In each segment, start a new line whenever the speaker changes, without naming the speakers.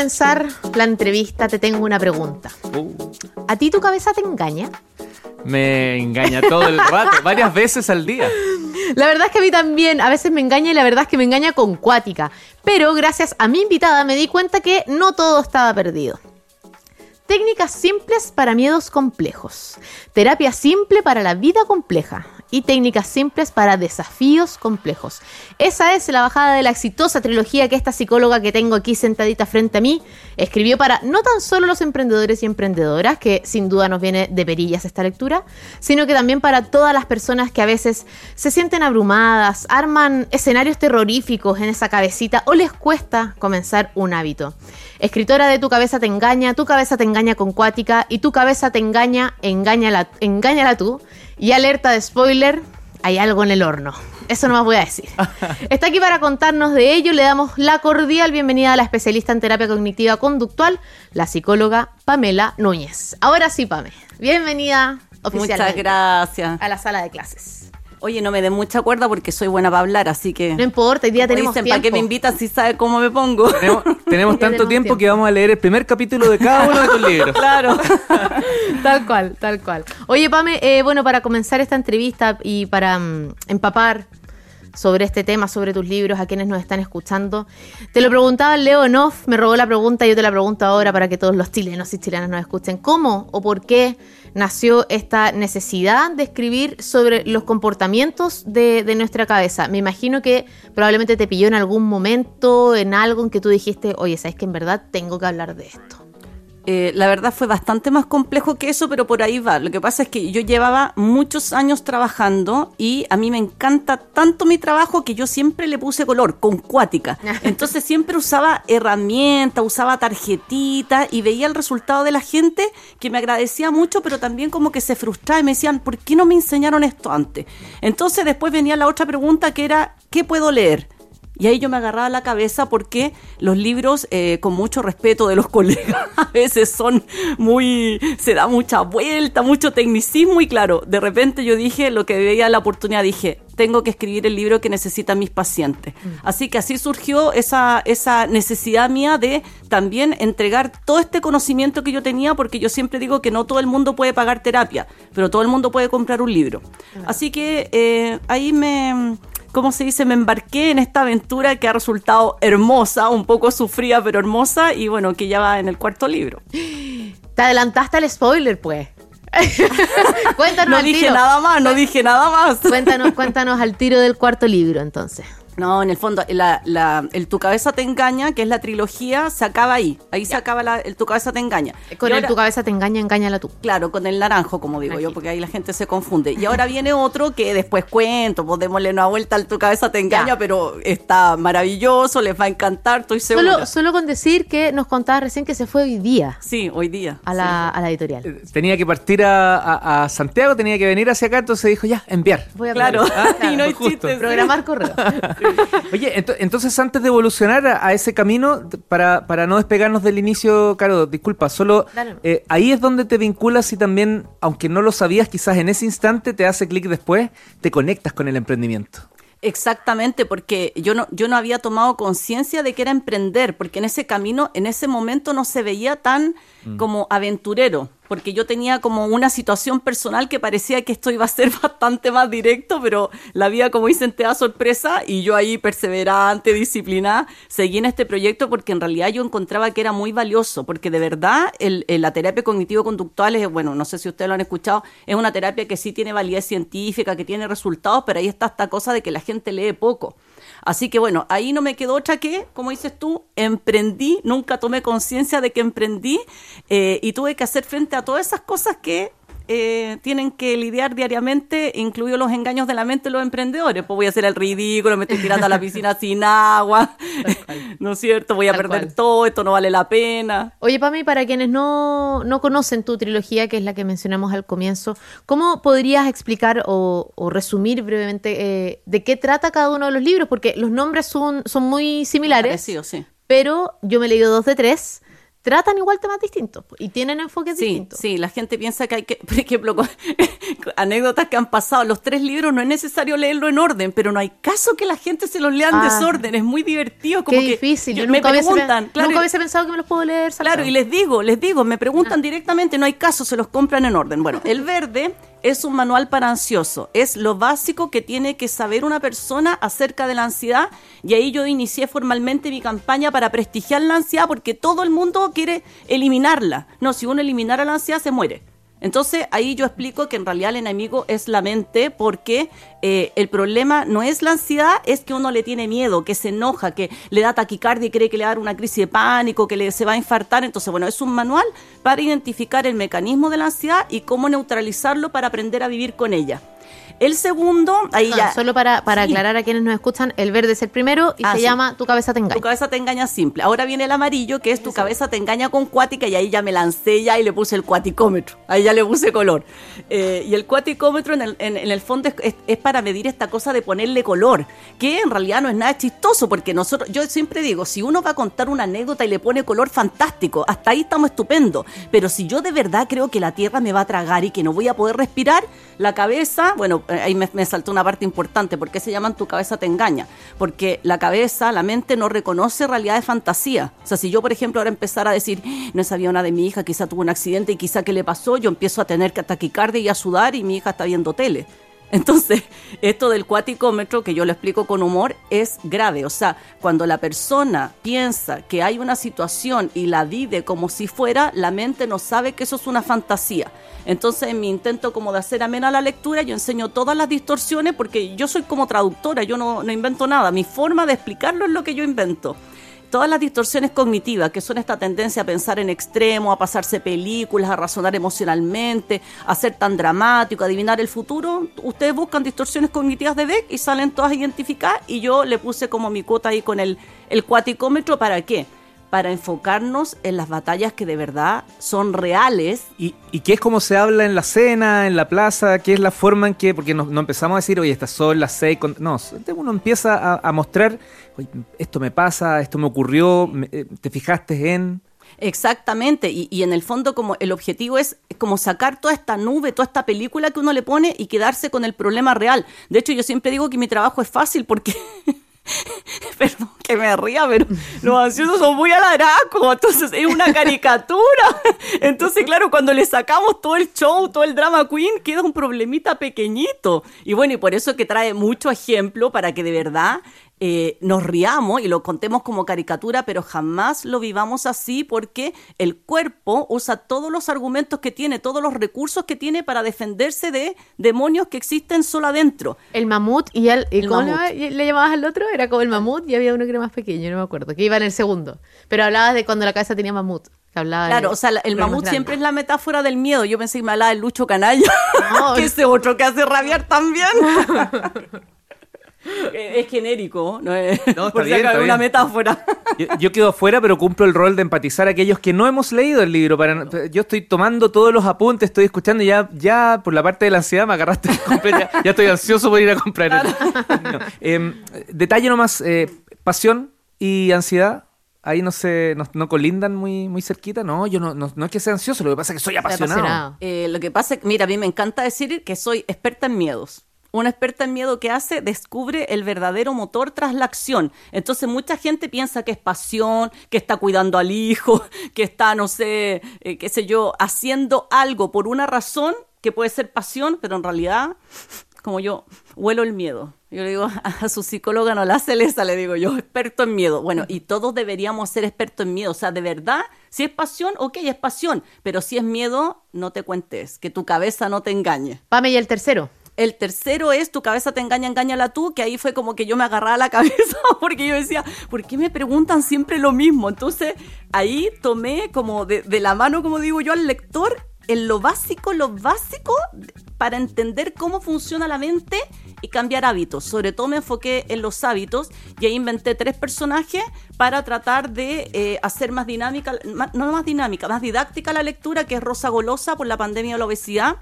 comenzar la entrevista te tengo una pregunta.
Uh,
¿A ti tu cabeza te engaña?
me engaña todo el rato, varias veces al día.
La verdad es que a mí también, a veces me engaña y la verdad es que me engaña con cuática. Pero gracias a mi invitada me di cuenta que no todo estaba perdido. Técnicas simples para miedos complejos. Terapia simple para la vida compleja. Y técnicas simples para desafíos complejos. Esa es la bajada de la exitosa trilogía que esta psicóloga que tengo aquí sentadita frente a mí escribió para no tan solo los emprendedores y emprendedoras, que sin duda nos viene de perillas esta lectura, sino que también para todas las personas que a veces se sienten abrumadas, arman escenarios terroríficos en esa cabecita o les cuesta comenzar un hábito. Escritora de Tu cabeza te engaña, Tu cabeza te engaña con cuática y Tu cabeza te engaña, engáñala, tú. Y alerta de spoiler, hay algo en el horno. Eso no más voy a decir. Está aquí para contarnos de ello. Le damos la cordial bienvenida a la especialista en terapia cognitiva conductual, la psicóloga Pamela Núñez. Ahora sí, Pame. Bienvenida oficialmente
Muchas gracias.
a la sala de clases.
Oye, no me den mucha cuerda porque soy buena para hablar, así que.
No importa, hoy día tenemos
dicen,
tiempo.
¿para qué me invitan si sabe cómo me pongo?
Tenemos, tanto
tenemos
tiempo, que vamos a leer el primer capítulo de cada uno de tus libros.
claro.
Tal cual, tal cual. Oye, Pame, eh, bueno, para comenzar esta entrevista y para mm, empapar sobre este tema, sobre tus libros, a quienes nos están escuchando, te lo preguntaba Leo Noff, me robó la pregunta, yo te la pregunto ahora para que todos los chilenos y chilenas nos escuchen. ¿Cómo o por qué nació esta necesidad de escribir sobre los comportamientos de, de nuestra cabeza? Me imagino que probablemente te pilló en algún momento, en algo en que tú dijiste, oye, ¿sabes que en verdad tengo que hablar de esto?
Eh, la verdad fue bastante más complejo que eso, pero por ahí va. Lo que pasa es que yo llevaba muchos años trabajando y a mí me encanta tanto mi trabajo que yo siempre le puse color, con cuática. Entonces siempre usaba herramientas, usaba tarjetitas y veía el resultado de la gente que me agradecía mucho, pero también como que se frustraba y me decían, ¿por qué no me enseñaron esto antes? Entonces después venía la otra pregunta que era, ¿qué puedo leer? Y ahí yo me agarraba la cabeza porque los libros, eh, con mucho respeto de los colegas, a veces son muy, se da mucha vuelta, mucho tecnicismo y claro, de repente yo dije, lo que veía la oportunidad, dije, tengo que escribir el libro que necesitan mis pacientes. Así que así surgió esa, esa necesidad mía de también entregar todo este conocimiento que yo tenía, porque yo siempre digo que no todo el mundo puede pagar terapia, pero todo el mundo puede comprar un libro. Así que eh, ahí me... ¿cómo se dice? Me embarqué en esta aventura que ha resultado hermosa, un poco sufrida, pero hermosa, y bueno, que ya va en el cuarto libro.
Te adelantaste al spoiler, pues. cuéntanos
No
al
dije
tiro.
nada más, no dije nada más.
Cuéntanos, cuéntanos al tiro del cuarto libro, entonces.
No, en el fondo, la, la- el Tu cabeza te engaña, que es la trilogía, se acaba ahí. Ahí se acaba la- el Tu cabeza te engaña.
Con
Y
el
ahora-
tu cabeza te engaña, engáñala tú.
Claro, con el naranjo, como digo yo, porque ahí la gente se confunde. Y ahora viene otro que después cuento, pues démosle una vuelta al Tu cabeza te engaña,
Ya.
pero está maravilloso, les va a encantar, estoy segura.
Solo, solo con decir que nos contabas recién que se fue hoy día
Sí, hoy día.
a la, a la editorial.
Eh, Tenía que partir a, a- a Santiago, tenía que venir hacia acá, entonces dijo, ya, enviar.
Voy a
Claro, y no hay
justo.
chistes.
programar correo.
Oye, ento- entonces antes de evolucionar a, a ese camino, para, para no despegarnos del inicio, Caro, disculpa, solo eh, ahí es donde te vinculas y también, aunque no lo sabías, quizás en ese instante te hace clic después, te conectas con el emprendimiento.
Exactamente, porque yo no, yo no había tomado conciencia de que era emprender, porque en ese camino, en ese momento no se veía tan como aventurero, porque yo tenía como una situación personal que parecía que esto iba a ser bastante más directo, pero la vida, como dicen, te da sorpresa y yo ahí perseverante, disciplinada, seguí en este proyecto porque en realidad yo encontraba que era muy valioso, porque de verdad el, el- la terapia cognitivo-conductual es, bueno, no sé si ustedes lo han escuchado, es una terapia que sí tiene validez científica, que tiene resultados, pero ahí está esta cosa de que la gente lee poco. Así que bueno, ahí no me quedó otra que, como dices tú, emprendí, nunca tomé conciencia de que emprendí eh, y tuve que hacer frente a todas esas cosas que eh, tienen que lidiar diariamente, incluidos los engaños de la mente de los emprendedores. Pues voy a hacer el ridículo, me estoy tirando a la piscina sin agua, ¿no es cierto? Voy a
Tal
perder
cual.
todo, esto no vale la pena.
Oye, Pami, para quienes no, no conocen tu trilogía, que es la que mencionamos al comienzo, ¿cómo podrías explicar o, o resumir brevemente eh, de qué trata cada uno de los libros? Porque los nombres son, son muy similares,
Parecido, sí.
pero yo me he leído dos de tres. Tratan igual temas distintos y tienen enfoques
Sí,
distintos.
sí, la gente piensa que hay que, por ejemplo, con- anécdotas que han pasado, los tres libros no es necesario leerlo en orden, pero no hay caso que la gente se los lea en
Ah.
desorden, es muy divertido. Como
Qué
que
difícil. Yo
me
nunca, hubiese,
preguntan,
pe-
claro,
nunca hubiese pensado que me los puedo leer.
Claro,
saltado.
y les digo, les digo, me preguntan directamente, no hay caso, se los compran en orden. Bueno, el verde es un manual para ansioso, es lo básico que tiene que saber una persona acerca de la ansiedad y ahí yo inicié formalmente mi campaña para prestigiar la ansiedad porque todo el mundo quiere eliminarla. No, si uno eliminara la ansiedad se muere. Entonces ahí yo explico que en realidad el enemigo es la mente porque eh, el problema no es la ansiedad, es que uno le tiene miedo, que se enoja, que le da taquicardia y cree que le va a dar una crisis de pánico, que le, se va a infartar. Entonces, bueno, es un manual para identificar el mecanismo de la ansiedad y cómo neutralizarlo para aprender a vivir con ella. El segundo, ahí
Ah,
ya...
Solo para, para
Sí.
aclarar a quienes nos escuchan, el verde es el primero y
Ah,
se
sí.
llama Tu cabeza te engaña.
Tu cabeza te engaña simple. Ahora viene el amarillo, que es tu cabeza te engaña con cuática, y ahí ya me lancé ya y le puse el cuaticómetro. Ahí ya le puse color. Eh, y el cuaticómetro en el, en- en el fondo es, es- es para medir esta cosa de ponerle color, que en realidad no es nada chistoso, porque nosotros, yo siempre digo, si uno va a contar una anécdota y le pone color fantástico, hasta ahí estamos estupendo. Pero si yo de verdad creo que la Tierra me va a tragar y que no voy a poder respirar, la cabeza, bueno, eh, ahí me, me saltó una parte importante, ¿por qué se llaman tu cabeza te engaña? Porque la cabeza, la mente no reconoce realidad de fantasía. O sea, si yo, por ejemplo, ahora empezara a decir, "Ah, no sabía una de mi hija, quizá tuvo un accidente y quizá qué le pasó, yo empiezo a tener que taquicardia y a sudar y mi hija está viendo tele. Entonces, esto del cuaticómetro, que yo lo explico con humor, es grave. O sea, cuando la persona piensa que hay una situación y la vive como si fuera, la mente no sabe que eso es una fantasía. Entonces, en mi intento como de hacer amena la lectura, yo enseño todas las distorsiones porque yo soy como traductora, yo no, no invento nada. Mi forma de explicarlo es lo que yo invento todas las distorsiones cognitivas, que son esta tendencia a pensar en extremo, a pasarse películas, a razonar emocionalmente, a ser tan dramático, a adivinar el futuro, ustedes buscan distorsiones cognitivas de Beck y salen todas identificadas y yo le puse como mi cuota ahí con el, el cuaticómetro, ¿para qué? Para enfocarnos en las batallas que de verdad son reales
¿Y, y qué es como se habla en la cena, en la plaza? ¿Qué es la forma en que.? Porque no, no empezamos a decir, oye, estas son las seis. con-". No, uno empieza a, a mostrar, oye, esto me pasa, esto me ocurrió, me- eh, te fijaste en.
Exactamente, y, y en el fondo como el objetivo es como sacar toda esta nube, toda esta película que uno le pone y quedarse con el problema real. De hecho, yo siempre digo que mi trabajo es fácil porque... Perdón que me ría, pero los ansiosos son muy alaracos, entonces es una caricatura. Entonces, claro, cuando le sacamos todo el show, todo el drama queen, queda un problemita pequeñito. Y bueno, y por eso es que trae mucho ejemplo para que de verdad eh, nos riamos y lo contemos como caricatura, pero jamás lo vivamos así porque el cuerpo usa todos los argumentos que tiene, todos los recursos que tiene para defenderse de demonios que existen solo adentro.
El mamut y el. ¿y
El
¿Cómo le,
mamut.
llamaba- le llamabas al otro? Era como el mamut y había uno que era más pequeño, no me acuerdo, que iba en el segundo. Pero hablabas de cuando la cabeza tenía mamut. Que de
Claro, o sea, el mamut siempre es la metáfora del miedo. Yo pensé que me hablaba del Lucho Canalla,
No,
que
es-
ese otro que hace rabiar también. Eh, es genérico, no es
No, está
por si
bien,
una
bien.
metáfora.
Yo, yo quedo afuera, pero cumplo el rol de empatizar a aquellos que no hemos leído el libro. Para, yo estoy tomando todos los apuntes, estoy escuchando y ya, ya por la parte de la ansiedad me agarraste. ya, ya estoy ansioso por ir a comprar. el- No. Em, detalle nomás, eh, pasión y ansiedad. Ahí no se no, no colindan muy, muy cerquita. No, yo no, no, no es que sea ansioso, lo que pasa es que soy apasionado.
apasionado.
Eh, lo que pasa es que, mira, a mí me encanta decir que soy experta en miedos. Una experta en miedo que hace, descubre el verdadero motor tras la acción. Entonces mucha gente piensa que es pasión, que está cuidando al hijo, que está, no sé, eh, qué sé yo, haciendo algo por una razón que puede ser pasión, pero en realidad, como yo, huelo el miedo. Yo le digo a su psicóloga, no la celesa, le digo yo, experto en miedo. Bueno, y todos deberíamos ser expertos en miedo. O sea, de verdad, si es pasión, ok, es pasión. Pero si es miedo, no te cuentes, que tu cabeza no te engañe.
Pame y el tercero.
El tercero es tu cabeza te engaña, engáñala tú, que ahí fue como que yo me agarraba la cabeza porque yo decía, ¿por qué me preguntan siempre lo mismo? Entonces ahí tomé como de, la mano, como digo yo, al lector en lo básico, lo básico para entender cómo funciona la mente y cambiar hábitos. Sobre todo me enfoqué en los hábitos y ahí inventé tres personajes para tratar de eh, hacer más dinámica, no más dinámica, más didáctica la lectura, que es Rosa Golosa por la pandemia de la obesidad.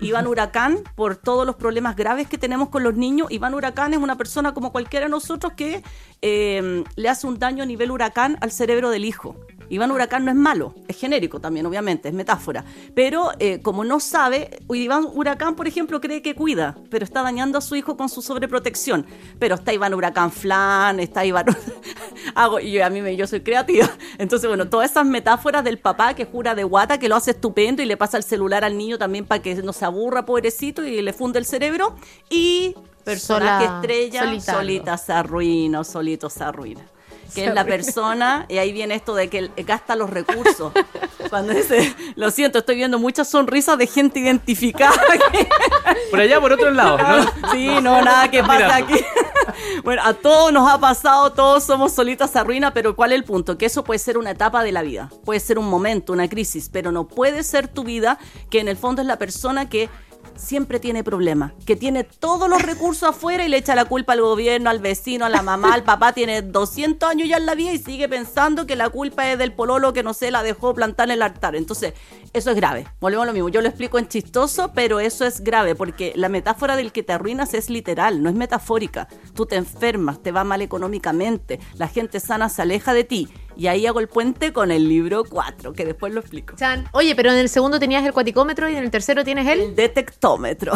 Iván Huracán, por todos los problemas graves que tenemos con los niños. Iván Huracán es una persona como cualquiera de nosotros que eh, le hace un daño a nivel huracán al cerebro del hijo. Iván Huracán no es malo, es genérico también, obviamente, es metáfora. Pero eh, como no sabe, Iván Huracán, por ejemplo, cree que cuida, pero está dañando a su hijo con su sobreprotección. Pero está Iván Huracán Flan, está Iván... Hago, y yo, a mí me, yo soy creativa. Entonces, bueno, todas esas metáforas del papá que jura de guata, que lo hace estupendo y le pasa el celular al niño también para que no se aburra, pobrecito, y le funde el cerebro. Y personaje
Sola-
estrella, solita se arruina, solito se arruina. Que es la persona, y ahí viene esto de que él gasta los recursos. Cuando dice, lo siento, estoy viendo muchas sonrisas de gente identificada.
Por allá, por otro lado, ¿no?
Sí, no, nada que pasa aquí. Bueno, a todos nos ha pasado, todos somos solitas a ruina, pero ¿cuál es el punto? Que eso puede ser una etapa de la vida, puede ser un momento, una crisis, pero no puede ser tu vida, que en el fondo es la persona que siempre tiene problemas, que tiene todos los recursos afuera y le echa la culpa al gobierno, al vecino, a la mamá, al papá, tiene 200 años ya en la vida y sigue pensando que la culpa es del pololo que no sé, la dejó plantar en el altar. Entonces, eso es grave. Volvemos a lo mismo. Yo lo explico en chistoso, pero eso es grave porque la metáfora del que te arruinas es literal, no es metafórica. Tú te enfermas, te va mal económicamente, la gente sana se aleja de ti. Y ahí hago el puente con el libro 4, que después lo explico.
Chan. Oye, pero en el segundo tenías el cuaticómetro y en el tercero tienes el...
El detectómetro.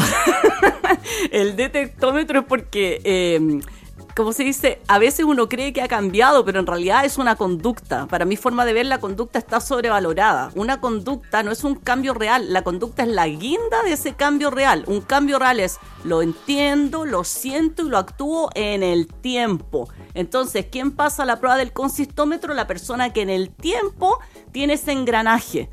el detectómetro es porque, eh, como se dice, a veces uno cree que ha cambiado, pero en realidad es una conducta. Para mi forma de ver, la conducta está sobrevalorada. Una conducta no es un cambio real, la conducta es la guinda de ese cambio real. Un cambio real es lo entiendo, lo siento y lo actúo en el tiempo. Entonces, ¿quién pasa la prueba del consistómetro? La persona que en el tiempo tiene ese engranaje.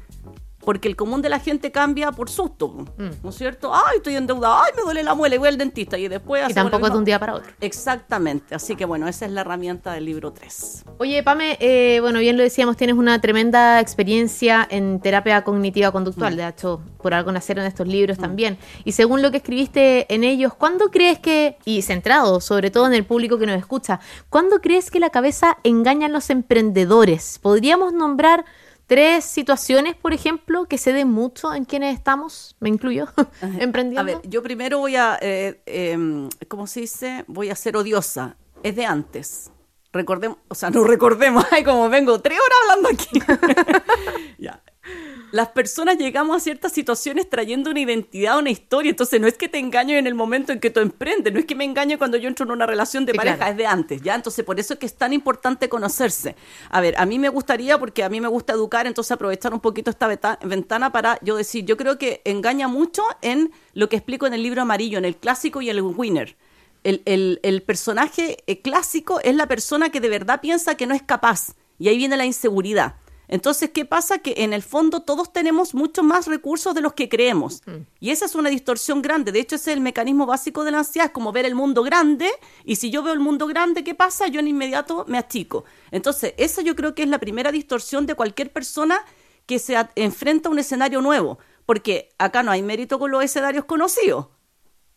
Porque el común de la gente cambia por susto,
Mm.
¿no es cierto? Ay, estoy endeudada, ay, me duele la muela y voy al dentista y después...
Y tampoco es de un día para otro.
Exactamente, así que bueno, esa es la herramienta del libro 3.
Oye, Pame, eh, bueno, bien lo decíamos, tienes una tremenda experiencia en terapia cognitiva conductual. De hecho, por algo nacieron estos libros también. Y según lo que escribiste en ellos, ¿cuándo crees que, y centrado sobre todo en el público que nos escucha, ¿cuándo crees que la cabeza engaña a los emprendedores? ¿Podríamos nombrar tres situaciones, por ejemplo, que se den mucho en quienes estamos, me incluyo, emprendiendo?
A ver, yo primero voy a, eh, eh, ¿cómo se dice? Voy a ser odiosa. Es de antes. Recordemos, o sea, no recordemos, ay, como vengo tres horas hablando aquí. ya. Las personas llegamos a ciertas situaciones trayendo una identidad, una historia. Entonces, no es que te engaño en el momento en que tú emprendes, no es que me engañe cuando yo entro en una relación de
Sí,
pareja,
claro.
es de antes, ¿ya? Entonces, por eso es que es tan importante conocerse. A ver, a mí me gustaría, porque a mí me gusta educar, entonces aprovechar un poquito esta ventana para yo decir, yo creo que engaña mucho en lo que explico en el libro amarillo, en el clásico y el winner. El, el- el personaje eh, clásico es la persona que de verdad piensa que no es capaz. Y ahí viene la inseguridad. Entonces, ¿qué pasa? Que en el fondo todos tenemos mucho más recursos de los que creemos. Y esa es una distorsión grande. De hecho, ese es el mecanismo básico de la ansiedad, es como ver el mundo grande. Y si yo veo el mundo grande, ¿qué pasa? Yo en inmediato me achico. Entonces, esa yo creo que es la primera distorsión de cualquier persona que se enfrenta a un escenario nuevo. Porque acá no hay mérito con los escenarios conocidos.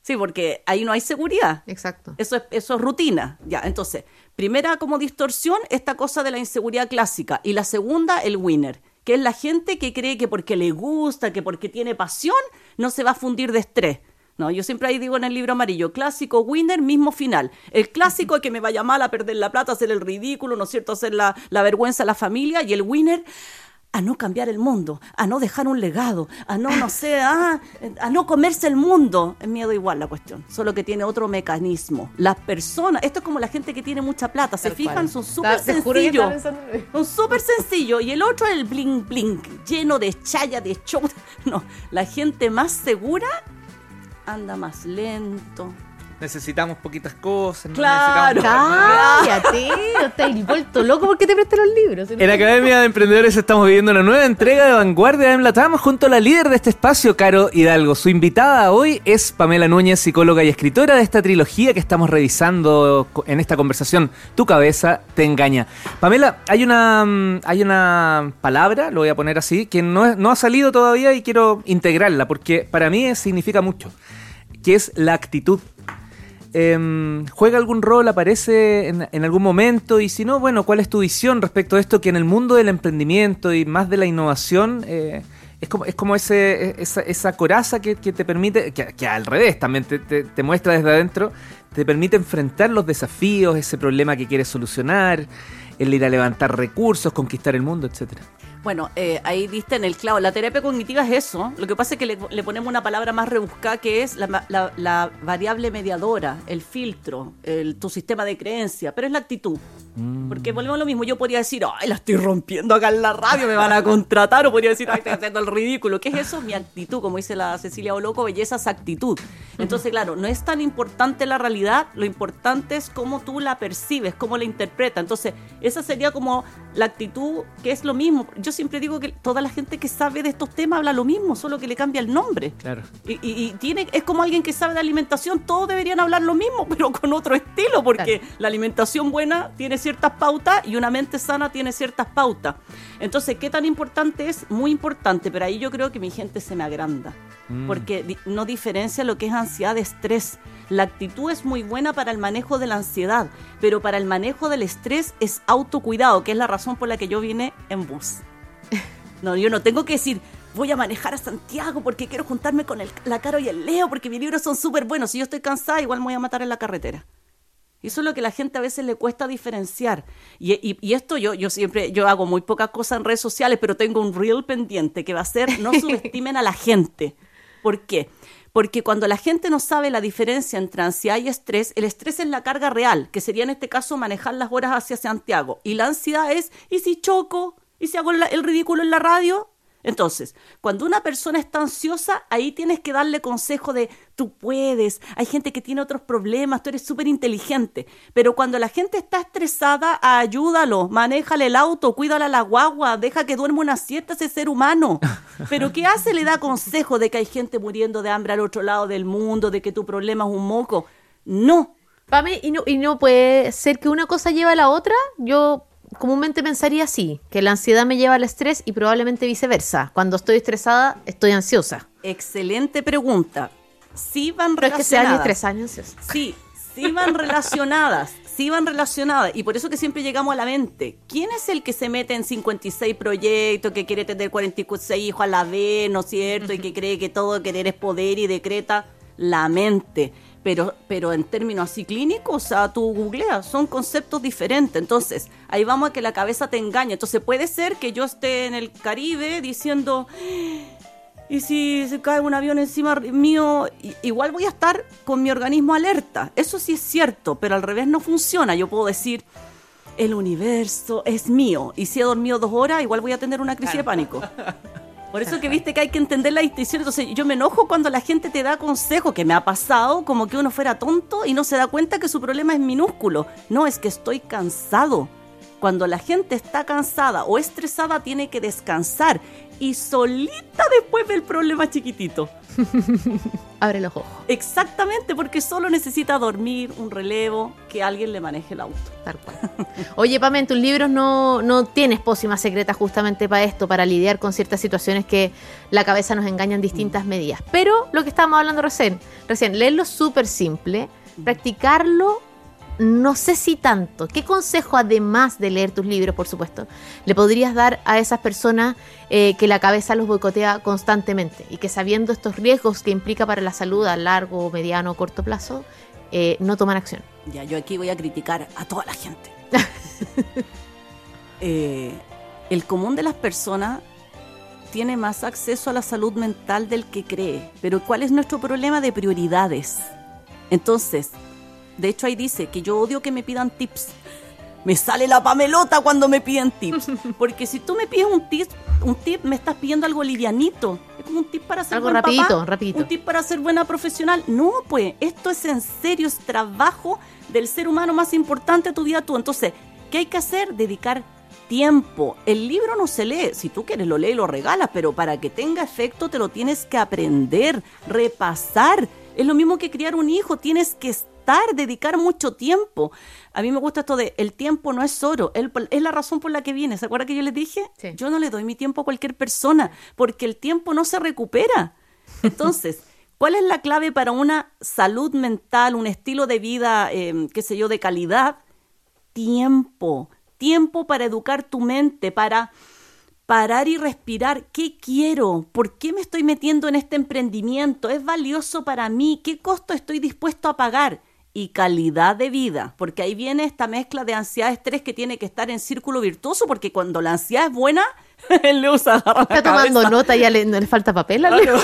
Sí, porque ahí no hay seguridad.
Exacto.
Eso es, eso es rutina. Ya, entonces, primera como distorsión, esta cosa de la inseguridad clásica. Y la segunda, el winner, que es la gente que cree que porque le gusta, que porque tiene pasión, no se va a fundir de estrés. No, yo siempre ahí digo en el libro amarillo, clásico, winner, mismo final. El clásico es que me vaya mal a perder la plata, hacer el ridículo, ¿no es cierto? Hacer la, la vergüenza a la familia. Y el winner, a no cambiar el mundo, a no dejar un legado, a no, no sé, a, a no comerse el mundo. Es miedo igual la cuestión, solo que tiene otro mecanismo. Las personas, esto es como la gente que tiene mucha plata, se
Tal
fijan,
cual.
son súper sencillos. Son súper sencillos. Y el otro es el bling bling, lleno de chaya, de show. No, la gente más segura anda más lento.
Necesitamos poquitas cosas. no
Claro.
necesitamos-
Cállate, no estás vuelto loco porque te presté los libros.
En la Academia de Emprendedores estamos viviendo una nueva entrega de Vanguardia en Latam junto a la líder de este espacio, Caro Hidalgo. Su invitada hoy es Pamela Núñez, psicóloga y escritora de esta trilogía que estamos revisando en esta conversación. Tu cabeza te engaña. Pamela, hay una, mm, hay una palabra, lo voy a poner así, que no, es- no ha salido todavía y quiero integrarla porque para mí significa mucho, que es la actitud. Em, ¿Juega algún rol? ¿Aparece en, en algún momento? Y si no, bueno, ¿cuál es tu visión respecto a esto? Que en el mundo del emprendimiento y más de la innovación eh, es como, es como ese, esa, esa coraza que, te permite, que, que al revés también te, te- te muestra desde adentro, te permite enfrentar los desafíos, ese problema que quieres solucionar. el ir a levantar recursos, conquistar el mundo, etcétera.
Bueno, eh, ahí diste en el clavo. La terapia cognitiva es eso. Lo que pasa es que le, le ponemos una palabra más rebuscada que es la, la- la variable mediadora, el filtro, el- tu sistema de creencia, pero es la actitud. Porque volvemos a lo mismo. Yo podría decir, ay, la estoy rompiendo acá en la radio, me van a contratar. O podría decir, ay, estoy haciendo el ridículo. ¿Qué es eso? Mi actitud. Como dice la Cecilia Oloco, belleza es actitud. Entonces, claro, no es tan importante la realidad, lo importante es cómo tú la percibes, cómo la interpretas. Entonces, esa sería como la actitud, que es lo mismo. Yo siempre digo que toda la gente que sabe de estos temas habla lo mismo, solo que le cambia el nombre.
Claro.
Y, y- y tiene, es como alguien que sabe de alimentación, todos deberían hablar lo mismo, pero con otro estilo, porque
Claro.
la alimentación buena tiene ciertas pautas y una mente sana tiene ciertas pautas. Entonces, ¿qué tan importante es? Muy importante, pero ahí yo creo que mi gente se me agranda, porque di- no diferencia lo que es ansiedad de estrés. La actitud es muy buena para el manejo de la ansiedad, pero para el manejo del estrés es autocuidado, que es la razón por la que yo vine en bus. No, yo no tengo que decir, voy a manejar a Santiago porque quiero juntarme con el- la Caro y el Leo porque mis libros son súper buenos. Si yo estoy cansada, igual me voy a matar en la carretera. Y Eso es lo que la gente a veces le cuesta diferenciar. Y, y- y esto yo, yo siempre, yo hago muy pocas cosas en redes sociales, pero tengo un reel pendiente que va a ser, no subestimen a la gente. ¿Por qué? Porque cuando la gente no sabe la diferencia entre ansiedad y estrés, el estrés es la carga real, que sería en este caso manejar las horas hacia Santiago. Y la ansiedad es, ¿y si choco? ¿Y si hago el ridículo en la radio? Entonces, cuando una persona está ansiosa, ahí tienes que darle consejo de tú puedes, hay gente que tiene otros problemas, tú eres súper inteligente. Pero cuando la gente está estresada, ayúdalo, manéjale el auto, cuídala la guagua, deja que duerma una siesta ese ser humano. Pero ¿qué hace? Le da consejo de que hay gente muriendo de hambre al otro lado del mundo, de que tu problema es un moco. No,
Pame, ¿y no, ¿y no puede ser que una cosa lleva a la otra? Yo comúnmente pensaría así, que la ansiedad me lleva al estrés y probablemente viceversa. Cuando estoy estresada, estoy ansiosa.
excelente pregunta. Sí van
Pero es que sea años
relacionadas.
tres años ansiosa.
Sí, sí van relacionadas, sí van relacionadas. Y por eso que siempre llegamos a la mente. ¿Quién es el que se mete en 56 proyectos, que quiere tener 46 hijos a la vez, ¿no es cierto? Y que cree que todo querer es poder y decreta la mente. Pero, pero en términos así clínicos, o sea, tú googleas, son conceptos diferentes. Entonces, ahí vamos a que la cabeza te engañe. Entonces, puede ser que yo esté en el Caribe diciendo, y si se cae un avión encima mío, igual voy a estar con mi organismo alerta. Eso sí es cierto, pero al revés no funciona. Yo puedo decir, el universo es mío. Y si he dormido dos horas, igual voy a tener una crisis de pánico. Por eso que viste que hay que entender la distinción. Entonces yo me enojo cuando la gente te da consejo, que me ha pasado como que uno fuera tonto y no se da cuenta que su problema es minúsculo. No, es que estoy cansado. Cuando la gente está cansada o estresada, tiene que descansar y solita después ve el problema chiquitito.
Abre los ojos,
Exactamente, porque solo necesita dormir, un relevo, que alguien le maneje el auto.
tal cual. Oye, Pame, en tus libros no, no tienes pócimas secretas justamente para esto, para lidiar con ciertas situaciones que la cabeza nos engaña en distintas medidas. Pero lo que estábamos hablando recién, recién, leerlo súper simple, practicarlo no sé si tanto. ¿Qué consejo, además de leer tus libros, por supuesto, le podrías dar a esas personas eh, que la cabeza los boicotea constantemente y que sabiendo estos riesgos que implica para la salud a largo, mediano o corto plazo, eh, no toman acción?
Ya, yo aquí voy a criticar a toda la gente. Eh, el común de las personas tiene más acceso a la salud mental del que cree. Pero ¿cuál es nuestro problema de prioridades? Entonces, de hecho ahí dice que yo odio que me pidan tips. Me sale la pamelota cuando me piden tips. Porque si tú me pides un tip, un tip me estás pidiendo algo livianito. Es como un tip para ser
Algo
buen
rapidito,
papá,
rapidito.
Un tip para ser buena profesional. No, pues, esto es en serio, es trabajo del ser humano más importante de tu día tú. Entonces, ¿qué hay que hacer? Dedicar tiempo. El libro no se lee. Si tú quieres lo lees y lo regalas, pero para que tenga efecto te lo tienes que aprender, repasar. Es lo mismo que criar un hijo, tienes que estar, dedicar mucho tiempo. A mí me gusta esto de el tiempo no es oro, el- es la razón por la que viene. ¿Se acuerda que yo les dije?
Sí.
Yo no le doy mi tiempo a cualquier persona porque el tiempo no se recupera. Entonces, ¿cuál es la clave para una salud mental, un estilo de vida, eh, qué sé yo, de calidad? Tiempo. Tiempo para educar tu mente, para parar y respirar. ¿Qué quiero? ¿Por qué me estoy metiendo en este emprendimiento? ¿Es valioso para mí? ¿Qué costo estoy dispuesto a pagar? Y calidad de vida, porque ahí viene esta mezcla de ansiedad, estrés que tiene que estar en círculo virtuoso, porque cuando la ansiedad es buena, el Leo se agarra la
Está tomando
cabeza.
nota, ya le, no le falta papel al Leo.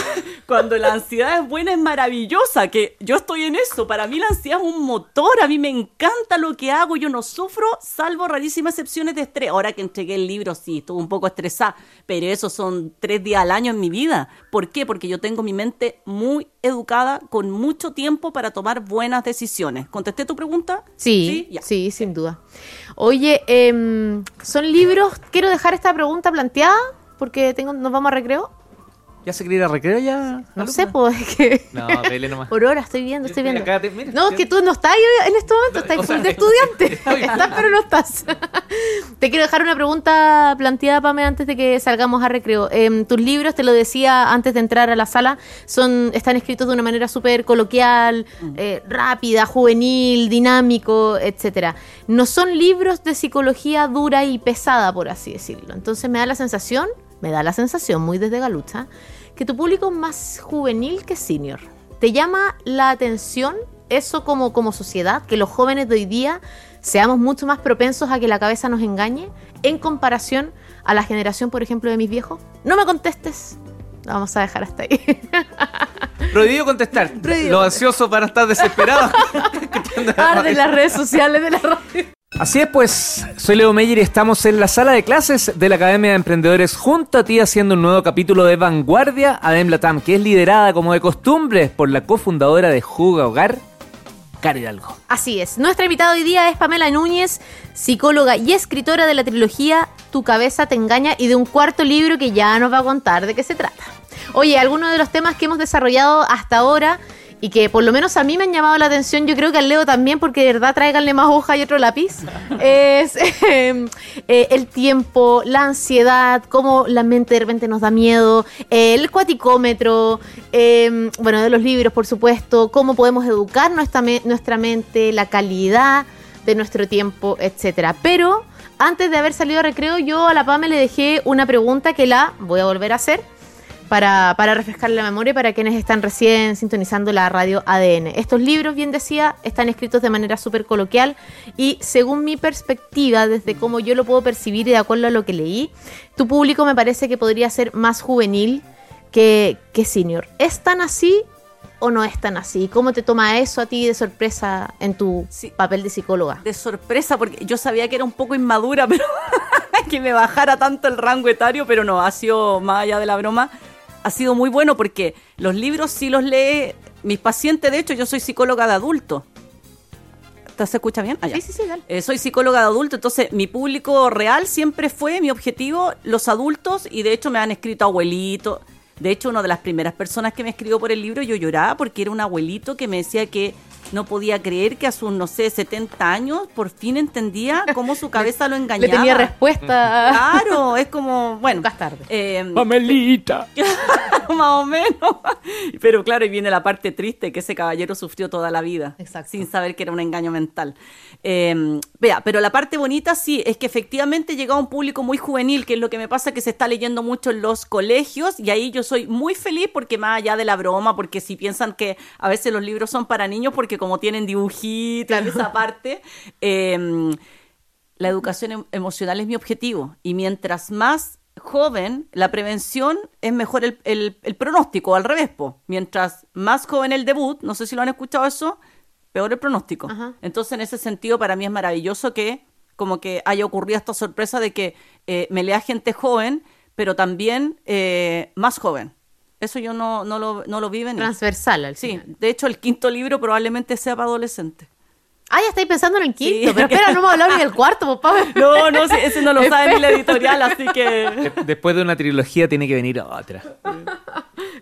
Cuando la ansiedad es buena es maravillosa, que yo estoy en eso. Para mí la ansiedad es un motor, a mí me encanta lo que hago, yo no sufro, salvo rarísimas excepciones de estrés. Ahora que entregué el libro, sí, estuve un poco estresada, pero eso son tres días al año en mi vida. ¿Por qué? Porque yo tengo mi mente muy educada, con mucho tiempo para tomar buenas decisiones. ¿Contesté tu pregunta?
Sí,
Ya.
sí, sin duda. Oye, em, son libros, quiero dejar esta pregunta planteada porque tengo, nos vamos a recreo.
¿Ya se quiere ir a recreo ya?
No sé, pues es que
No, pele nomás.
por hora estoy viendo, estoy viendo.
acá te- mira,
no,
ya-
que tú no estás en este momento, estás
O sea,
de estudiante.
estoy-
estás, pero no estás. te quiero dejar una pregunta planteada, Pame, antes de que salgamos a recreo. Em, tus libros, te lo decía antes de entrar a la sala, son están escritos de una manera súper coloquial, eh, rápida, juvenil, dinámico, etcétera. No son libros de psicología dura y pesada, por así decirlo. Entonces me da la sensación, me da la sensación, muy desde Galucha, que tu público es más juvenil que senior. ¿Te llama la atención eso como, como sociedad, que los jóvenes de hoy día seamos mucho más propensos a que la cabeza nos engañe en comparación a la generación, por ejemplo, de mis viejos? No me contestes. Vamos a dejar hasta ahí.
Prohibido contestar.
Prohibido.
Lo ansioso para estar desesperado.
Arde las redes sociales de la radio.
Así es, pues, soy Leo Meyer y estamos en la sala de clases de la Academia de Emprendedores junto a ti haciendo un nuevo capítulo de Vanguardia Adem Latam, que es liderada como de costumbre por la cofundadora de Juga Hogar, Cari Hidalgo.
Así es. Nuestra invitada hoy día es Pamela Núñez, psicóloga y escritora de la trilogía Tu cabeza te engaña y de un cuarto libro que ya nos va a contar de qué se trata. Oye, algunos de los temas que hemos desarrollado hasta ahora y que por lo menos a mí me han llamado la atención, yo creo que al Leo también, porque de verdad tráiganle más hoja y otro lápiz, es eh, eh, el tiempo, la ansiedad, cómo la mente de repente nos da miedo, eh, el cuaticómetro, eh, bueno, de los libros, por supuesto, cómo podemos educar nuestra, me- nuestra mente, la calidad de nuestro tiempo, etcétera. Pero antes de haber salido a recreo, yo a la PAME le dejé una pregunta que la voy a volver a hacer para, para refrescar la memoria para quienes están recién sintonizando la radio ADN. Estos libros, bien decía, están escritos de manera súper coloquial y según mi perspectiva, desde cómo yo lo puedo percibir y de acuerdo a lo que leí, tu público me parece que podría ser más juvenil que, que senior. ¿Es tan así o no es tan así? ¿Cómo te toma eso a ti de sorpresa en tu
Sí.
papel de psicóloga?
de sorpresa, porque yo sabía que era un poco inmadura, pero que me bajara tanto el rango etario, pero no, ha sido, más allá de la broma, ha sido muy bueno porque los libros sí los lee mis pacientes, de hecho yo soy psicóloga de adulto. ¿Se escucha bien? Ah.
Sí, sí, sí, dale.
Eh, soy psicóloga de adulto, entonces mi público real siempre fue mi objetivo, los adultos, y de hecho me han escrito abuelitos. De hecho, una de las primeras personas que me escribió por el libro, yo lloraba porque era un abuelito que me decía que no podía creer que a sus, no sé, 70 años por fin entendía cómo su cabeza lo engañaba.
Le tenía respuesta.
Claro, es como, bueno.
Es tarde.
eh,
Pamelita.
más o menos. Pero claro, y viene la parte triste que ese caballero sufrió toda la vida.
Exacto.
Sin saber que era un engaño mental. Eh, vea, pero la parte bonita sí, es que efectivamente llega a un público muy juvenil, que es lo que me pasa que se está leyendo mucho en los colegios, y ahí yo soy muy feliz porque más allá de la broma, porque si piensan que a veces los libros son para niños, porque como tienen dibujitos,
Claro.
esa parte. eh, la educación em- emocional es mi objetivo y mientras más joven la prevención es mejor el, el- el pronóstico, al revés, po. mientras más joven el debut, no sé si lo han escuchado eso, peor el pronóstico.
Ajá.
Entonces en ese sentido para mí es maravilloso que como que haya ocurrido esta sorpresa de que eh, me lea gente joven, pero también eh, más joven. Eso yo no, no, lo, no lo vi venir.
Transversal al
Sí,
final.
de hecho el quinto libro probablemente sea para adolescentes.
Ah, ya estáis pensando en el quinto.
Sí.
Pero espera, no me hablaron ni del cuarto, papá.
No, no, sí, ese no lo sabe ni la editorial, así que...
Después de una trilogía tiene que venir otra.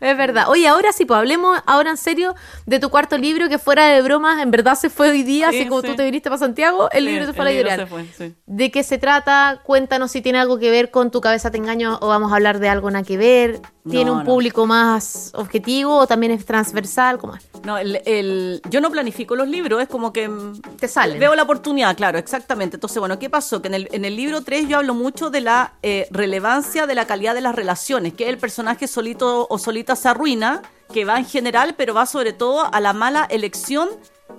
Es verdad. Oye, ahora sí, pues hablemos ahora en serio de tu cuarto libro, que fuera de bromas, en verdad se fue hoy día,
Sí,
así como
sí.
tú te viniste para Santiago, el
Sí,
libro se fue a la editorial.
se fue, sí.
¿De qué se trata? Cuéntanos si tiene algo que ver con tu cabeza te engaño o vamos a hablar de algo nada que ver. ¿Tiene
No,
un
no.
público más objetivo o también es transversal? ¿Cómo es?
No, el, el- yo no planifico los libros, es como que... mm,
Te salen.
Veo la oportunidad, claro, exactamente. Entonces, bueno, ¿qué pasó? Que en el, en el libro 3 yo hablo mucho de la eh, relevancia de la calidad de las relaciones, que el personaje solito o solita se arruina, que va en general, pero va sobre todo a la mala elección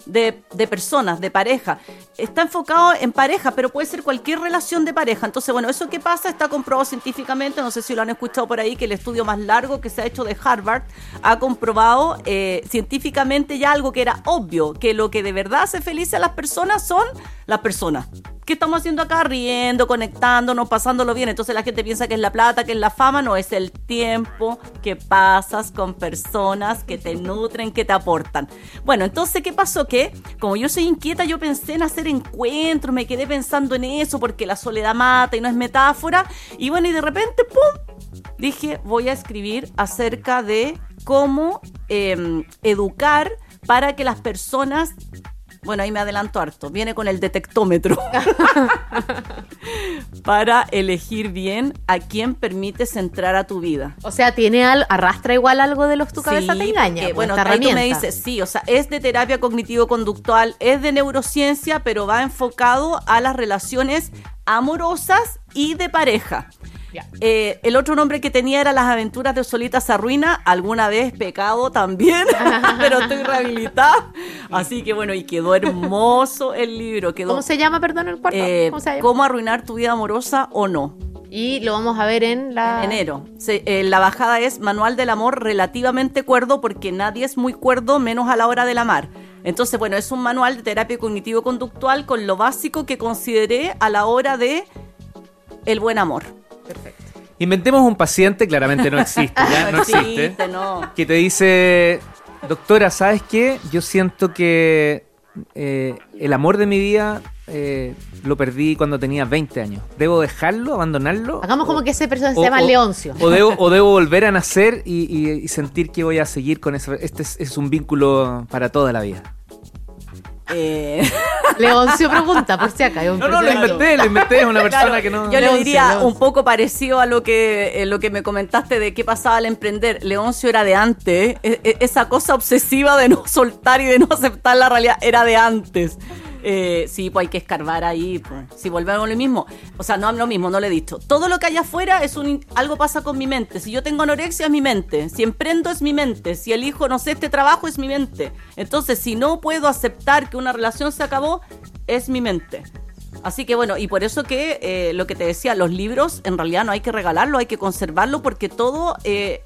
de, de personas, de pareja. Está enfocado en pareja, pero puede ser cualquier relación de pareja. Entonces, bueno, eso que pasa está comprobado científicamente. No sé si lo han escuchado por ahí, que el estudio más largo que se ha hecho de Harvard ha comprobado eh, científicamente ya algo que era obvio, que lo que de verdad hace feliz a las personas son las personas. ¿Qué estamos haciendo acá? Riendo, conectándonos, pasándolo bien. Entonces la gente piensa que es la plata, que es la fama. No, es el tiempo que pasas con personas que te nutren, que te aportan. Bueno, entonces, ¿qué pasó? Que como yo soy inquieta, yo pensé en hacer encuentros, me quedé pensando en eso porque la soledad mata y no es metáfora. Y bueno, y de repente, ¡pum! Dije, voy a escribir acerca de cómo em, educar para que las personas bueno, ahí me adelanto harto. Viene con el detectómetro. para elegir bien a quién permites entrar a tu vida.
O sea, tiene al, arrastra igual algo de los tu cabeza te engaña.
Porque, bueno, ahí tú me dices, sí, o sea, es de terapia cognitivo-conductual, es de neurociencia, pero va enfocado a las relaciones amorosas y de pareja. Eh, el otro nombre que tenía era Las aventuras de Solita Sarruina, alguna vez pecado también, pero estoy rehabilitada. Así que bueno, y quedó hermoso el libro. Quedó,
¿Cómo se llama, perdón, el cuarto?
Eh, ¿Cómo, arruinar tu vida amorosa o no?
Y lo vamos a ver en la...
enero. Eh, la bajada es Manual del Amor relativamente cuerdo porque nadie es muy cuerdo menos a la hora del amar. Entonces, bueno, es un manual de terapia cognitivo-conductual con lo básico que consideré a la hora de el buen amor.
Perfecto. Inventemos un paciente, claramente no existe, ya no, existe, que te dice, doctora, ¿sabes qué? Yo siento que eh, el amor de mi vida eh, lo perdí cuando tenía 20 años. ¿Debo dejarlo, abandonarlo?
Hagamos como que ese persona se llama Leoncio.
O debo, o debo volver a nacer y, sentir que voy a seguir con eso. Este es un vínculo para toda la vida.
Eh... Leoncio pregunta, por si acá.
No, no, lo inventé, lo inventé, es una persona que no.
Yo le diría un poco parecido a lo que, eh, lo que me comentaste de qué pasaba al emprender. Leoncio era de antes, e, e, esa cosa obsesiva de no soltar y de no aceptar la realidad era de antes. Eh, sí, pues hay que escarbar ahí. Pues. Si volvemos a lo mismo, o sea, no lo mismo, no le he dicho. Todo lo que hay afuera es un. Algo pasa con mi mente. Si yo tengo anorexia, es mi mente. Si emprendo, es mi mente. Si elijo, no sé, este trabajo, es mi mente. Entonces, si no puedo aceptar que una relación se acabó, es mi mente. Así que bueno, y por eso que eh, lo que te decía, los libros en realidad no hay que regalarlo, hay que conservarlo porque todo, eh,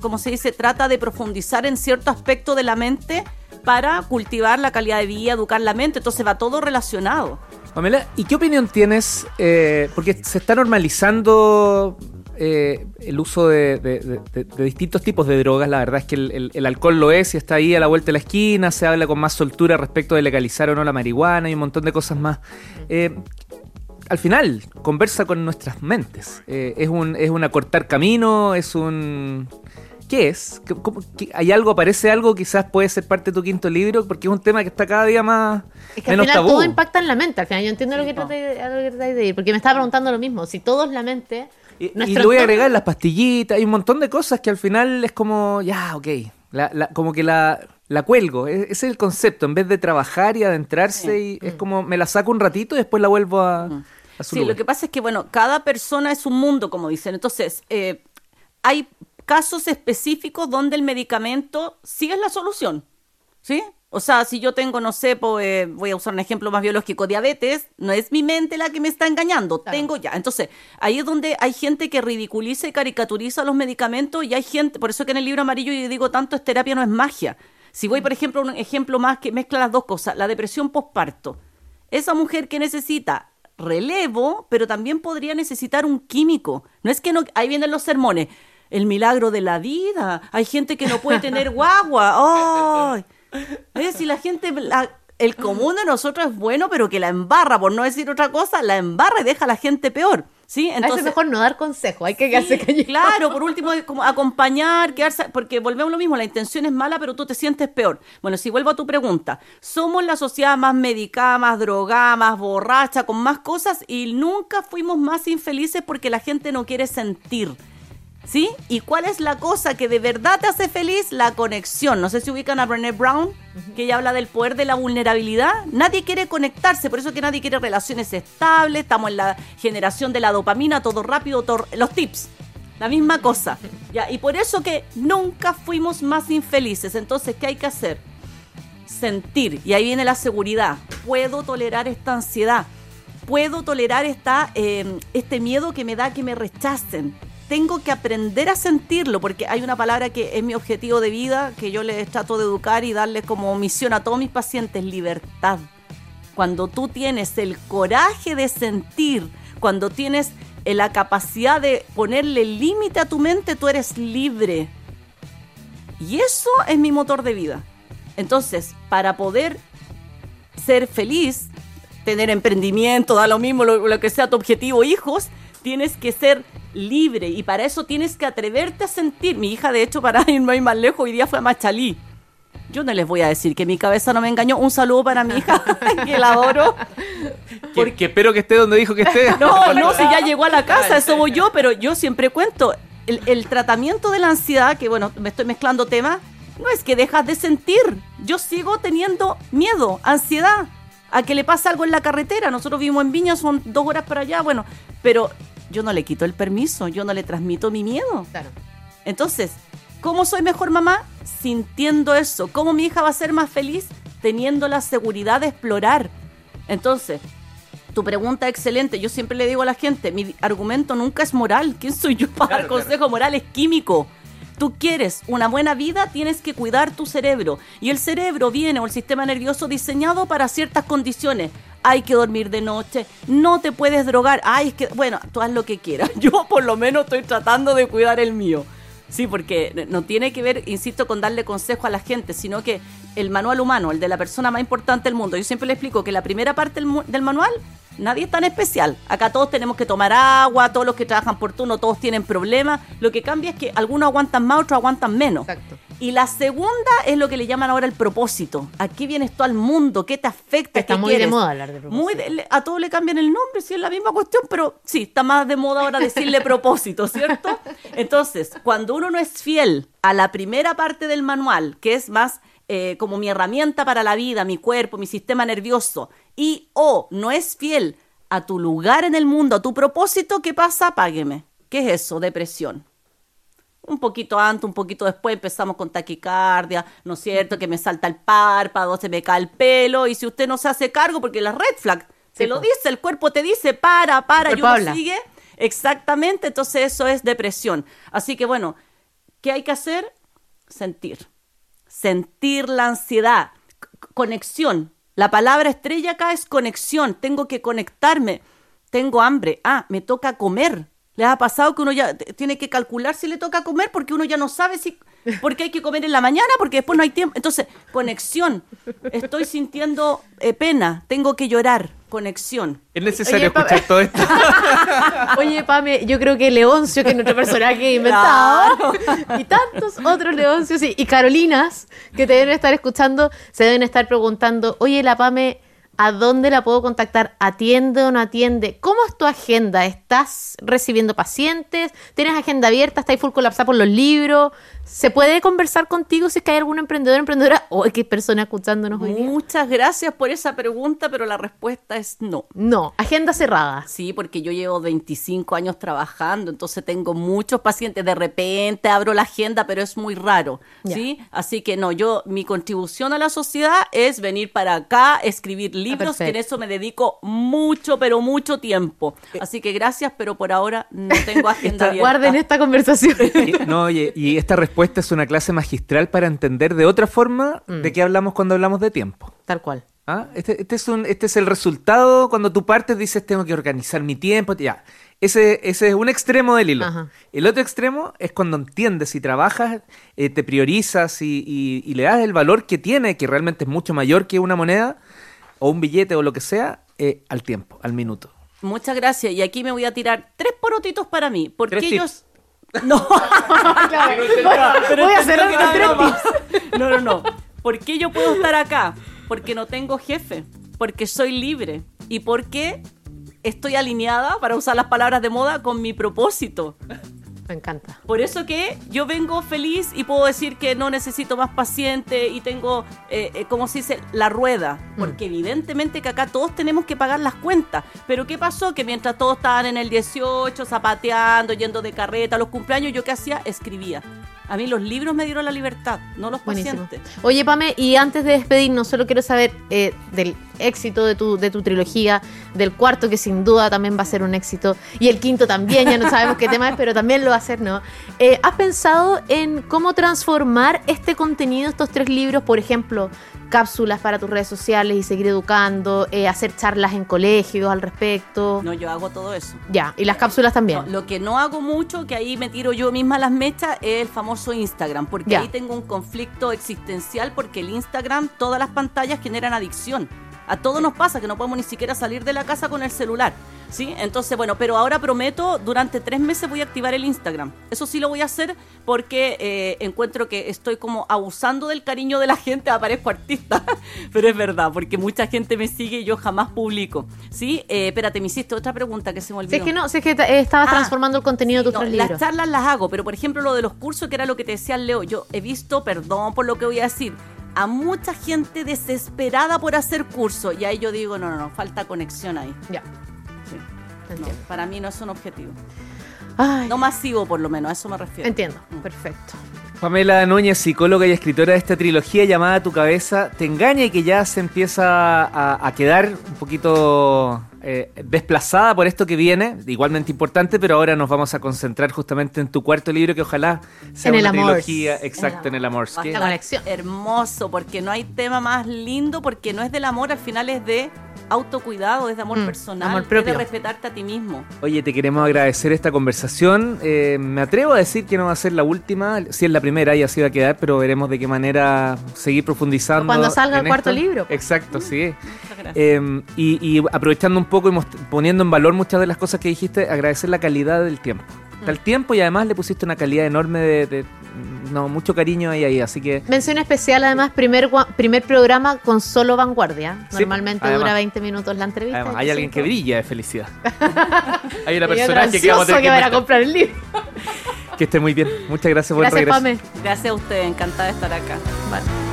como se dice, trata de profundizar en cierto aspecto de la mente para cultivar la calidad de vida, educar la mente, entonces va todo relacionado.
Pamela, ¿y qué opinión tienes? Eh, porque se está normalizando eh, el uso de, distintos tipos de drogas. La verdad es que el, alcohol lo es y está ahí a la vuelta de la esquina. Se habla con más soltura respecto de legalizar o no la marihuana y un montón de cosas más. Eh, al final, conversa con nuestras mentes. es, un, es un acortar camino, es un ¿Qué es? ¿Hay algo, aparece algo? Quizás puede ser parte de tu quinto libro, porque es un tema que está cada día más.
Es que al final todo impacta en la mente. Al final yo entiendo lo que tratáis de ir, porque me estaba preguntando lo mismo. Si todo es la mente.
Y, le voy a agregar las pastillitas, hay un montón de cosas que al final es como, ya, ok. como que la, la cuelgo. E, ese es el concepto. En vez de trabajar y adentrarse, y es mm. como me la saco un ratito y después la vuelvo a. Mm.
sí, lo que pasa es que, bueno, cada persona es un mundo, como dicen. Entonces, eh, hay casos específicos donde el medicamento sí es la solución. ¿Sí? O sea, si yo tengo, no sé, pues, voy a usar un ejemplo más biológico, diabetes, no es mi mente la que me está engañando, tengo ya. Entonces, ahí es donde hay gente que ridiculiza y caricaturiza los medicamentos y hay gente, por eso que en el libro amarillo yo digo tanto, es terapia, no es magia. Si voy, por ejemplo, a un ejemplo más que mezcla las dos cosas, la depresión postparto. Esa mujer que necesita relevo, pero también podría necesitar un químico. No es que no, ahí vienen los sermones el milagro de la vida. Hay gente que no puede tener guagua. ¡Ay! Si la gente, el común de nosotros es bueno, pero que la embarra, por no decir otra cosa, la embarra y deja a la gente peor. ¿Sí?
Entonces, es mejor no dar consejo, hay que quedarse
sí, Claro, por último, como acompañar, quedarse, porque volvemos a lo mismo, la intención es mala, pero tú te sientes peor. Bueno, si vuelvo a tu pregunta, somos la sociedad más medicada, más drogada, más borracha, con más cosas, y nunca fuimos más infelices porque la gente no quiere sentir. ¿Sí? ¿Y cuál es la cosa que de verdad te hace feliz? La conexión. No sé si ubican a Brené Brown, que ella habla del poder de la vulnerabilidad. Nadie quiere conectarse, por eso que nadie quiere relaciones estables. Estamos en la generación de la dopamina, todo rápido, los tips. La misma cosa. ¿ya? Y por eso que nunca fuimos más infelices. Entonces, ¿qué hay que hacer? sentir. Y ahí viene la seguridad. Puedo tolerar esta ansiedad. Puedo tolerar esta, eh, este miedo que me da que me rechacen. Tengo que aprender a sentirlo, porque hay una palabra que es mi objetivo de vida, que yo les trato de educar y darle como misión a todos mis pacientes, libertad. Cuando tú tienes el coraje de sentir, cuando tienes eh, la capacidad de ponerle límite a tu mente, tú eres libre. Y eso es mi motor de vida. Entonces, para poder ser feliz, tener emprendimiento, da lo mismo lo, lo, que sea tu objetivo, hijos, tienes que ser libre y para eso tienes que atreverte a sentir. Mi hija, de hecho, para ir más lejos, hoy día fue a Machalí. Yo no les voy a decir que mi cabeza no me engañó. Un saludo para mi hija, que la adoro.
Porque... Que, espero que esté donde dijo que esté.
No, no, si ya llegó a la casa, eso voy yo, pero yo siempre cuento. El, el tratamiento de la ansiedad, que bueno, me estoy mezclando temas, no es que dejas de sentir. Yo sigo teniendo miedo, ansiedad, a que le pase algo en la carretera. Nosotros vivimos en Viña, son dos horas para allá, bueno, pero yo no le quito el permiso, yo no le transmito mi miedo.
Claro.
Entonces, ¿cómo soy mejor mamá? Sintiendo eso. ¿Cómo mi hija va a ser más feliz? Teniendo la seguridad de explorar. Entonces, tu pregunta es excelente. Yo siempre le digo a la gente, mi argumento nunca es moral. ¿Quién soy yo para claro, dar consejo claro. moral? Es químico. Tú quieres una buena vida, tienes que cuidar tu cerebro. Y el cerebro viene, o el sistema nervioso, diseñado para ciertas condiciones. Hay que dormir de noche, no te puedes drogar. Ay, es que, bueno, tú haz lo que quieras. Yo por lo menos estoy tratando de cuidar el mío. Sí, porque no tiene que ver, insisto, con darle consejo a la gente, sino que el manual humano, el de la persona más importante del mundo, yo siempre le explico que la primera parte del, del manual nadie es tan especial. Acá todos tenemos que tomar agua, todos los que trabajan por turno, todos tienen problemas. Lo que cambia es que algunos aguantan más, otros aguantan menos.
Exacto.
Y la segunda es lo que le llaman ahora el propósito. ¿A qué vienes tú al mundo? ¿Qué te afecta?
Está
¿Qué
muy
quieres?
de moda hablar de propósito.
Muy de- a todos le cambian el nombre, sí es la misma cuestión, pero sí, está más de moda ahora decirle propósito, ¿cierto? Entonces, cuando uno no es fiel a la primera parte del manual, que es más eh, como mi herramienta para la vida, mi cuerpo, mi sistema nervioso, y o no es fiel a tu lugar en el mundo, a tu propósito, ¿qué pasa? Págueme. ¿Qué es eso? Depresión. Un poquito antes, un poquito después empezamos con taquicardia, ¿no es cierto? Que me salta el párpado, se me cae el pelo, y si usted no se hace cargo, porque la red flag
Sí,
te lo dice, el cuerpo te dice, para, para, y uno
habla.
sigue. Exactamente, entonces eso es depresión. Así que bueno, ¿qué hay que hacer? Sentir. Sentir la ansiedad. Conexión. La palabra estrella acá es conexión. Tengo que conectarme. Tengo hambre. Ah, me toca comer. ¿Les ha pasado que uno ya tiene que calcular si le toca comer porque uno ya no sabe si porque hay que comer en la mañana porque después no hay tiempo? Entonces, conexión. Estoy sintiendo eh, pena, tengo que llorar. Conexión.
Es necesario
Oye,
escuchar todo esto.
Oye, Pame, yo creo que Leoncio, que es nuestro personaje inventado, y tantos otros Leoncios y, y Carolinas que te deben estar escuchando, se deben estar preguntando, oye, la Pame, ¿a dónde la puedo contactar? ¿Atiende o no atiende? ¿Cómo es tu agenda? ¿Estás recibiendo pacientes? ¿Tienes agenda abierta? ¿Estás full colapsada por los libros? ¿Se puede conversar contigo si es que hay algún emprendedor, emprendedora o qué persona escuchándonos hoy día?
Muchas gracias por esa pregunta, pero la respuesta es no.
No, agenda cerrada.
Sí, porque yo llevo 25 años trabajando, entonces tengo muchos pacientes. De repente abro la agenda, pero es muy raro. ¿sí? Así que no, yo, mi contribución a la sociedad es venir para acá, escribir libros, que en eso me dedico mucho, pero mucho tiempo. Así que gracias, pero por ahora no tengo agenda abierta.
Guarden esta conversación.
No, oye, y esta respuesta es una clase magistral para entender de otra forma
Mm.
de qué hablamos cuando hablamos de tiempo.
Tal cual.
¿Ah? Este, este es un, este es el resultado cuando tú partes, dices tengo que organizar mi tiempo. Ya. Ese, ese es un extremo del hilo.
Ajá.
El otro extremo es cuando entiendes y trabajas, eh, te priorizas y, y- y le das el valor que tiene, que realmente es mucho mayor que una moneda o un billete o lo que sea, eh, al tiempo, al minuto.
Muchas gracias. Y aquí me voy a tirar tres porotitos para mí. Porque ellos. No. Pero
Voy a
broma. No, no, no. ¿Por qué yo puedo estar acá? Porque no tengo jefe. Porque soy libre. Y porque estoy alineada, para usar las palabras de moda, con mi propósito.
Me encanta.
Por eso que yo vengo feliz y puedo decir que no necesito más paciente y tengo, eh, eh, ¿cómo se dice?, la rueda. Porque evidentemente que acá todos tenemos que pagar las cuentas. Pero ¿qué pasó? Que mientras todos estaban en el 18, zapateando, yendo de carreta, los cumpleaños, ¿yo qué hacía? Escribía. A mí los libros me dieron la libertad, no los
Buenísimo.
pacientes.
Oye, Pame, y antes de despedirnos, solo quiero saber eh, del éxito de tu, de tu trilogía, del cuarto, que sin duda también va a ser un éxito, y el quinto también, ya no sabemos qué tema es, pero también lo va a ser, ¿no? Eh, ¿Has pensado en cómo transformar este contenido, estos tres libros, por ejemplo, cápsulas para tus redes sociales y seguir educando, eh, hacer charlas en colegios al respecto?
No, yo hago todo eso.
Ya, y las cápsulas también.
No, lo que no hago mucho, que ahí me tiro yo misma las mechas, es el famoso Instagram, porque
Ya.
ahí tengo un conflicto existencial, porque el Instagram, todas las pantallas generan adicción. A todos nos pasa que no podemos ni siquiera salir de la casa con el celular. ¿Sí? Entonces, bueno, pero ahora prometo, durante tres meses voy a activar el Instagram. Eso sí lo voy a hacer porque eh, encuentro que estoy como abusando del cariño de la gente, aparezco artista. pero es verdad, porque mucha gente me sigue y yo jamás publico. ¿Sí? Eh, espérate, me hiciste otra pregunta que se me olvidó.
Si es que no, si es que eh, estabas
Ah,
transformando el contenido de tus
No,
tres
las
libros.
charlas las hago, pero por ejemplo lo de los cursos, que era lo que te decía Leo, yo he visto, perdón por lo que voy a decir, a mucha gente desesperada por hacer cursos y ahí yo digo, no, no, no, falta conexión ahí.
Ya,
Sí. No, para mí no es un objetivo.
Ay,
No masivo por lo menos, a eso me refiero.
entiendo,
Mm.
perfecto.
Pamela Núñez, psicóloga y escritora de esta trilogía llamada Tu cabeza te engaña y que ya se empieza a, a quedar un poquito eh, desplazada por esto que viene, igualmente importante, pero ahora nos vamos a concentrar justamente en tu cuarto libro que ojalá sea
En el
una
amor.
trilogía exacto en el amor.
Va a
que-
estar
La conexión.
Hermoso, porque no hay tema más lindo, porque no es del amor, al final es de autocuidado, es de amor
Mm,
personal,
amor
es
propio.
de respetarte a ti mismo.
Oye, te queremos agradecer esta conversación. Eh, me atrevo a decir que no va a ser la última, si es la primera y así va a quedar, pero veremos de qué manera seguir profundizando.
Cuando salga el cuarto
esto.
libro.
Exacto, sí.
Muchas gracias.
Eh, y, y aprovechando un poco y poniendo en valor muchas de las cosas que dijiste, agradecer la calidad del tiempo. Está el tiempo y además le pusiste una calidad enorme de, de- no, mucho cariño ahí, ahí, así que
Mención especial, además, primer, gua- primer programa con solo vanguardia.
Sí,
Normalmente
además.
dura 20 minutos la entrevista.
además hay alguien que brilla de felicidad. hay una personaje que vamos a tener
que
que,
van a comprar el libro.
Que esté muy bien. Muchas gracias por el
Gracias,
regreso.
Pame.
Gracias a usted, encantada de estar acá.
Vale.